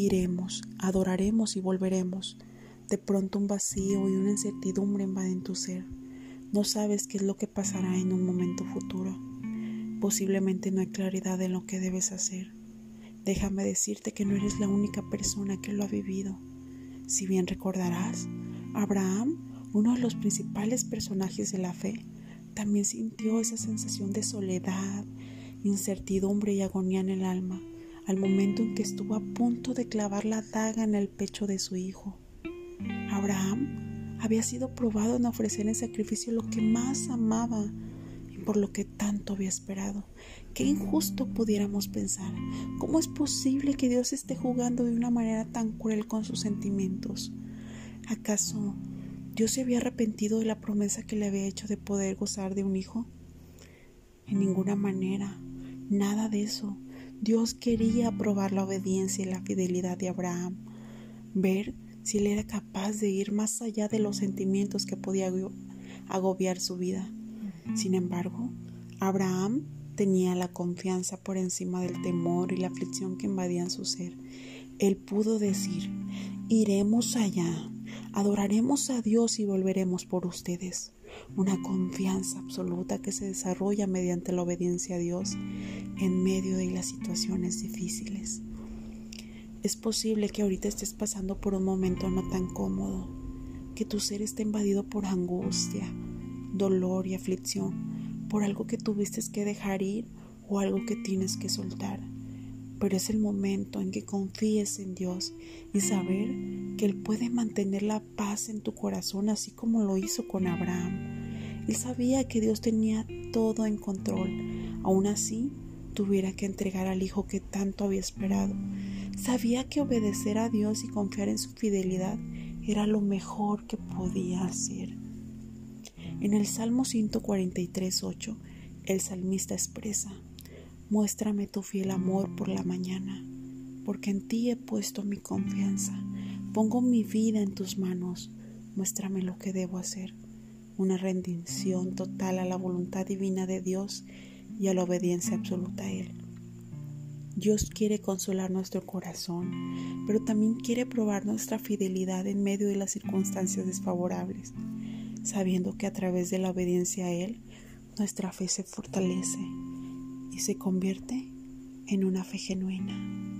Iremos, adoraremos y volveremos. De pronto un vacío y una incertidumbre invaden tu ser. No sabes qué es lo que pasará en un momento futuro. Posiblemente no hay claridad en lo que debes hacer. Déjame decirte que no eres la única persona que lo ha vivido. Si bien recordarás, Abraham, uno de los principales personajes de la fe, también sintió esa sensación de soledad, incertidumbre y agonía en el alma al momento en que estuvo a punto de clavar la daga en el pecho de su hijo. Abraham había sido probado en ofrecer en sacrificio lo que más amaba y por lo que tanto había esperado. Qué injusto pudiéramos pensar. ¿Cómo es posible que Dios esté jugando de una manera tan cruel con sus sentimientos? ¿Acaso Dios se había arrepentido de la promesa que le había hecho de poder gozar de un hijo? En ninguna manera, nada de eso. Dios quería probar la obediencia y la fidelidad de Abraham, ver si él era capaz de ir más allá de los sentimientos que podía agobiar su vida. Sin embargo, Abraham tenía la confianza por encima del temor y la aflicción que invadían su ser. Él pudo decir, iremos allá, adoraremos a Dios y volveremos por ustedes. Una confianza absoluta que se desarrolla mediante la obediencia a Dios en medio de las situaciones difíciles. Es posible que ahorita estés pasando por un momento no tan cómodo, que tu ser esté invadido por angustia, dolor y aflicción, por algo que tuviste que dejar ir o algo que tienes que soltar. Pero es el momento en que confíes en Dios y saber que Él puede mantener la paz en tu corazón así como lo hizo con Abraham. Él sabía que Dios tenía todo en control. Aún así, tuviera que entregar al hijo que tanto había esperado. Sabía que obedecer a Dios y confiar en su fidelidad era lo mejor que podía hacer. En el Salmo 143.8, el salmista expresa, Muéstrame tu fiel amor por la mañana, porque en ti he puesto mi confianza. Pongo mi vida en tus manos. Muéstrame lo que debo hacer. Una rendición total a la voluntad divina de Dios y a la obediencia absoluta a Él. Dios quiere consolar nuestro corazón, pero también quiere probar nuestra fidelidad en medio de las circunstancias desfavorables, sabiendo que a través de la obediencia a Él, nuestra fe se fortalece y se convierte en una fe genuina.